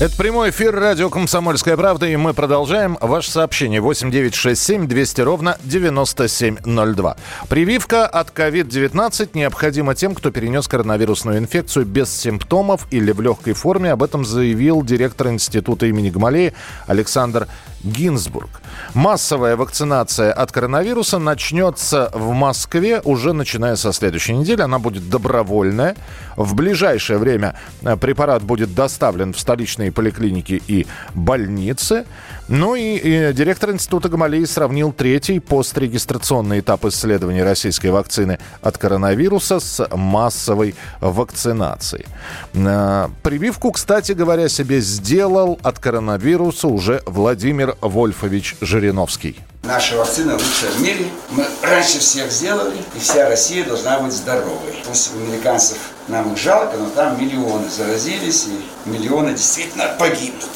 Это прямой эфир радио «Комсомольская правда», и мы продолжаем. Ваше сообщение 8967 200 ровно 9702. Прививка от COVID-19 необходима тем, кто перенес коронавирусную инфекцию без симптомов или в легкой форме. Об этом заявил директор Института имени Гамалеи Александр Гинзбург. Массовая вакцинация от коронавируса начнется в Москве уже начиная со следующей недели. Она будет добровольная. В ближайшее время э, препарат будет доставлен в столичные поликлиники и больницы. Ну и, и директор Института Гамалеи сравнил третий пострегистрационный этап исследования российской вакцины от коронавируса с массовой вакцинацией. Э, Прививку, кстати говоря, себе сделал от коронавируса уже Владимир Вольфович Жириновский. Наша вакцина лучшая в мире. Мы раньше всех сделали, и вся Россия должна быть здоровой. Пусть американцев нам их жалко, но там миллионы заразились, и миллионы действительно погибнут.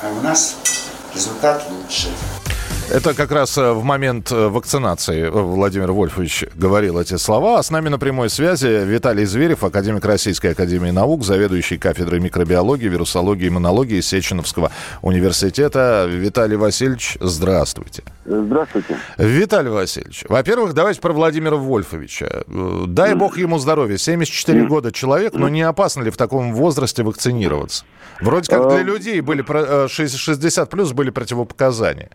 А у нас результат лучше. Это как раз э, в момент э, вакцинации Владимир Вольфович говорил эти слова. А с нами на прямой связи Виталий Зверев, академик Российской Академии Наук, заведующий кафедрой микробиологии, вирусологии и иммунологии Сеченовского университета. Виталий Васильевич, здравствуйте. Здравствуйте. Виталий Васильевич, во-первых, давайте про Владимира Вольфовича. Э, Дай бог ему здоровья. 74 года человек, но не опасно ли в таком возрасте вакцинироваться? Вроде как для людей были про- э, 60 плюс были противопоказания.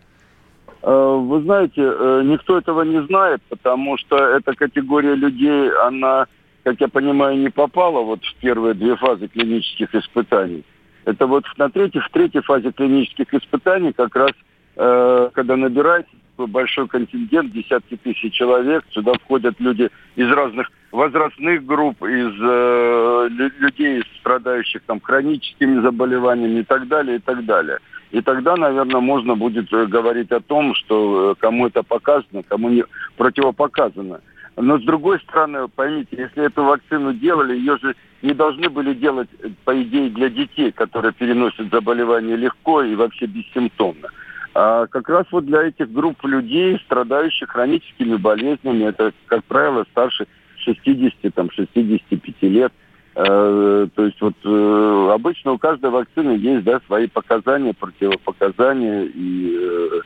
Э, Вы знаете, э, никто этого не знает, потому что эта категория людей, она, как я понимаю, не попала вот в первые две фазы клинических испытаний. Это вот на третьей, в третьей фазе клинических испытаний как раз, э, когда набирается большой контингент, десятки тысяч человек, сюда входят люди из разных возрастных групп, из лю- людей, страдающих там хроническими заболеваниями и так далее, и так далее. И тогда, наверное, можно будет э, говорить о том, что э, кому это показано, кому не противопоказано. Но с другой стороны, поймите, если эту вакцину делали, ее же не должны были делать, э, по идее, для детей, которые переносят заболевание легко и вообще бессимптомно. А как раз вот для этих групп людей, страдающих хроническими болезнями, это, как правило, старше 60, там, 65 лет, Э, то есть вот э, обычно у каждой вакцины есть да, свои показания, противопоказания, и э,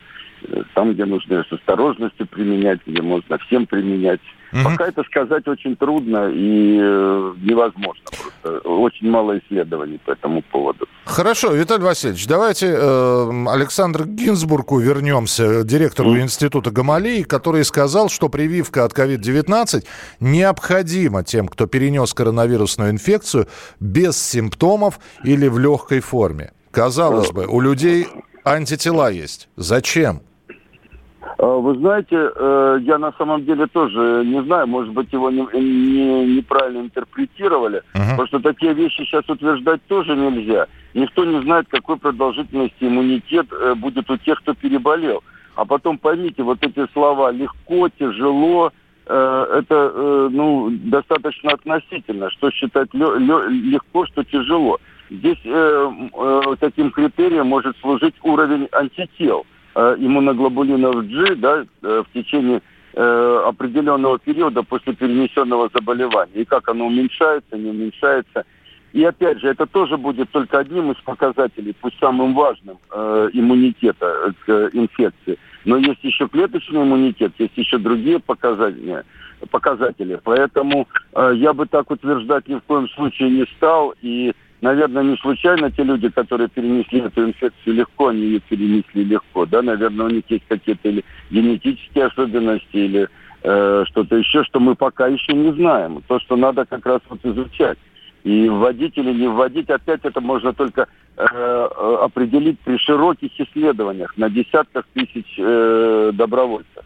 там, где нужно с осторожностью применять, где можно всем применять. Мгм. Пока это сказать очень трудно и э, невозможно. Просто очень мало исследований по этому поводу. Хорошо, Виталий Васильевич, давайте э, Александру Гинзбургу вернемся, директору Института Гамалеи, который сказал, что прививка от COVID-19 необходима тем, кто перенес коронавирусную инфекцию без симптомов или в легкой форме. Казалось бы, у людей антитела есть. Зачем? А, Вы знаете, э, я на самом деле тоже не знаю, может быть, его не- не- неправильно интерпретировали, Мгм. потому что такие вещи сейчас утверждать тоже нельзя. Никто не знает, какой продолжительности иммунитет э, будет у тех, кто переболел. А потом поймите, вот эти слова «легко», «тяжело», э, это э, ну, достаточно относительно. Что считать легко, что тяжело. Здесь э, э, таким критерием может служить уровень антител э, иммуноглобулинов G да, э, в течение э, определенного периода после перенесенного заболевания. И как оно уменьшается, не уменьшается. И опять же, это тоже будет только одним из показателей, пусть самым важным, э, иммунитета к инфекции. Но есть еще клеточный иммунитет, есть еще другие показатели. показатели. Поэтому э, я бы так утверждать ни в коем случае не стал. И, наверное, не случайно те люди, которые перенесли эту инфекцию легко, они ее перенесли легко. Да, наверное, у них есть какие-то или генетические особенности, или э, что-то еще, что мы пока еще не знаем. То, что надо как раз вот изучать. И вводить или не вводить, опять это можно только э, э, определить при широких исследованиях на десятках тысяч э, добровольцев.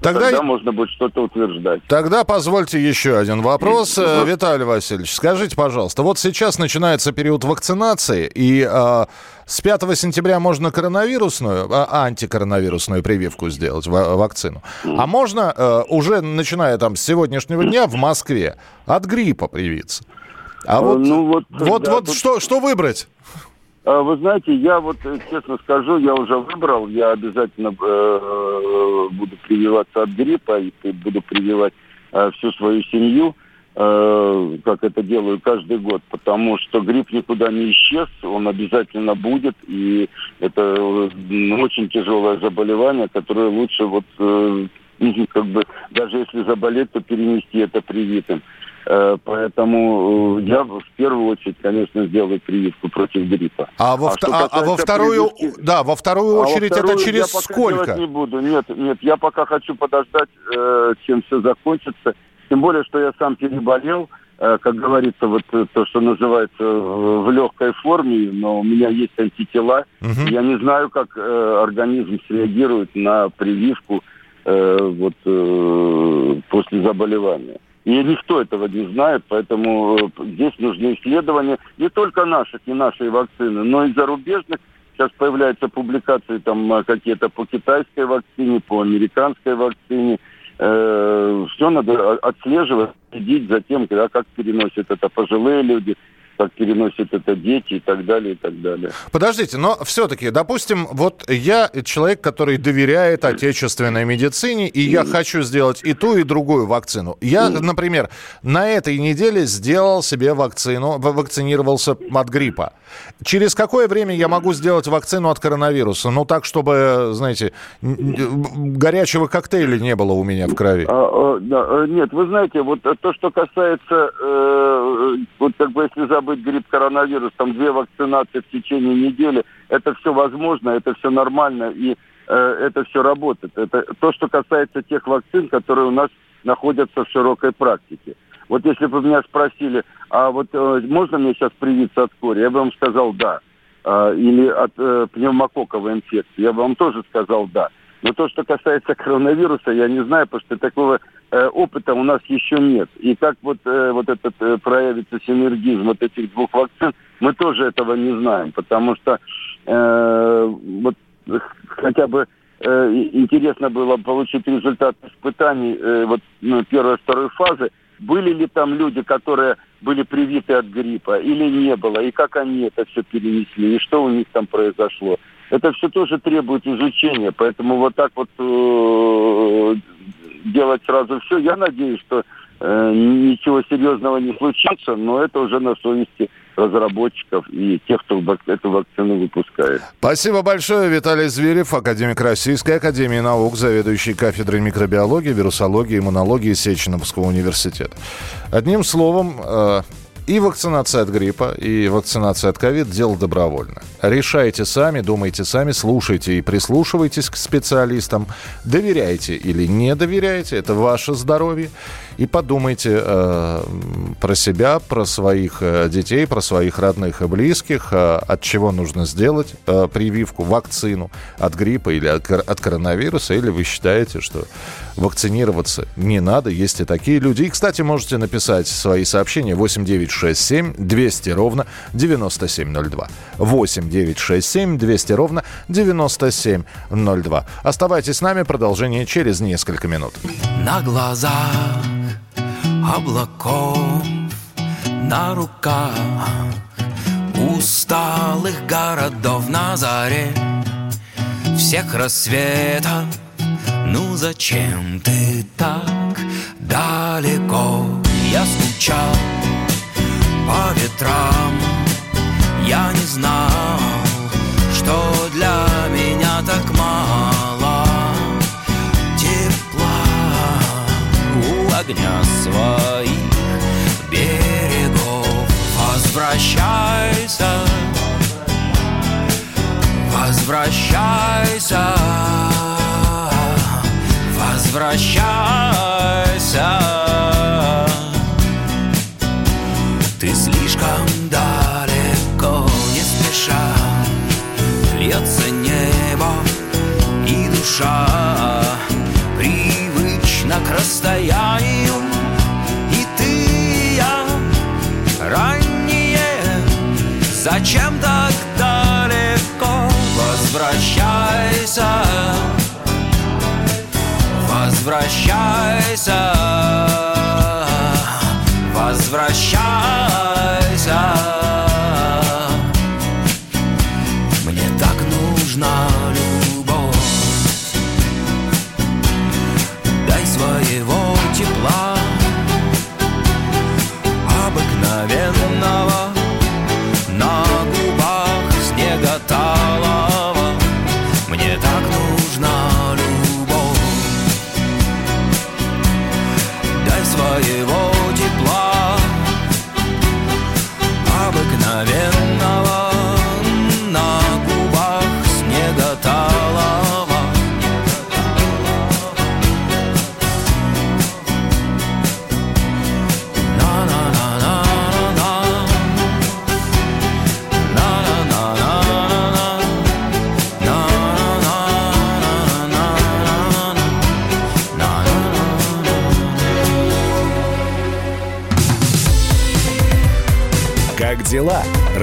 Тогда, Тогда можно будет что-то утверждать. Тогда позвольте еще один вопрос. Э, Виталий Васильевич, скажите, пожалуйста, вот сейчас начинается период вакцинации, и э, с 5 сентября можно коронавирусную, э, антикоронавирусную прививку сделать, в, вакцину. А можно э, уже, начиная там с сегодняшнего дня, в Москве от гриппа привиться? А вот, ну, вот, вот, да, вот тут... что, что выбрать? А, вы знаете, я вот э, честно скажу, я уже выбрал, я обязательно э, буду прививаться от гриппа и буду прививать э, всю свою семью, э, как это делаю каждый год, потому что грипп никуда не исчез, он обязательно будет, и это э, очень тяжелое заболевание, которое лучше вот э, как бы даже если заболеть, то перенести это привитым. Э, поэтому э, я в первую очередь, конечно, сделаю прививку против гриппа. А во, а, а, а во вторую, прививки, да, во вторую очередь а во вторую это через я сколько? не буду. Нет, нет, я пока хочу подождать, э, чем все закончится. Тем более, что я сам переболел, как говорится, вот то, что называется в легкой форме, но у меня есть антитела. Угу. Я не знаю, как организм среагирует на прививку вот после заболевания. И никто этого не знает, поэтому э, здесь нужны исследования не только наших и нашей вакцины, но и зарубежных. Сейчас появляются публикации там э, какие-то по китайской вакцине, по американской вакцине. Э, все надо отслеживать, следить за тем, как переносят это пожилые люди, как переносят это дети и так далее, и так далее. Подождите, но все-таки, допустим, вот я человек, который доверяет отечественной медицине, и я хочу сделать и ту, и другую вакцину. Я, например, на этой неделе сделал себе вакцину, вакцинировался от гриппа. Через какое время я могу сделать вакцину от коронавируса? Ну, так, чтобы, знаете, горячего коктейля не было у меня в крови. А, а, да, э, нет, вы знаете, вот то, что касается, э, вот как бы если забыть быть грипп, коронавирус, там две вакцинации в течение недели, это все возможно, это все нормально, и э, это все работает. Это то, что касается тех вакцин, которые у нас находятся в широкой практике. Вот если бы меня спросили, а вот э, можно мне сейчас привиться от кори, я бы вам сказал да. Э, или от э, пневмококковой инфекции, я бы вам тоже сказал да. Но то, что касается коронавируса, я не знаю, потому что такого э, опыта у нас еще нет. И как вот, э, вот этот э, проявится синергизм вот этих двух вакцин, мы тоже этого не знаем, потому что э, вот хотя бы э, интересно было получить результат испытаний э, вот ну, первой второй фазы, были ли там люди, которые были привиты от гриппа или не было, и как они это все перенесли, и что у них там произошло это все тоже требует изучения, поэтому вот так вот э, делать сразу все, я надеюсь, что э, ничего серьезного не случится, но это уже на совести разработчиков и тех, кто эту вакцину выпускает. Спасибо большое. Виталий Зверев, академик Российской Академии Наук, заведующий кафедрой микробиологии, вирусологии, иммунологии Сеченовского университета. Одним словом, э, и вакцинация от гриппа, и вакцинация от ковид – дело добровольно. Решайте сами, думайте сами, слушайте и прислушивайтесь к специалистам. Доверяйте или не доверяйте – это ваше здоровье. И подумайте э, про себя, про своих э, детей, про своих родных и близких, э, от чего нужно сделать э, прививку, вакцину от гриппа или от, от коронавируса, или вы считаете, что вакцинироваться не надо. Есть и такие люди. И, кстати, можете написать свои сообщения 8967 200 ровно 9702. 8967 200 ровно 9702. Оставайтесь с нами. Продолжение через несколько минут. На глазах облаков на руках усталых городов на заре всех рассветов. Ну зачем ты так далеко? Я скучал по ветрам, я не знал, что огня своих берегов. Возвращайся, возвращайся, возвращайся. Ты слишком далеко, не спеша, льется небо и душа привычно к расстоянию. Зачем так далеко? Возвращайся. Возвращайся. Возвращайся. Мне так нужно.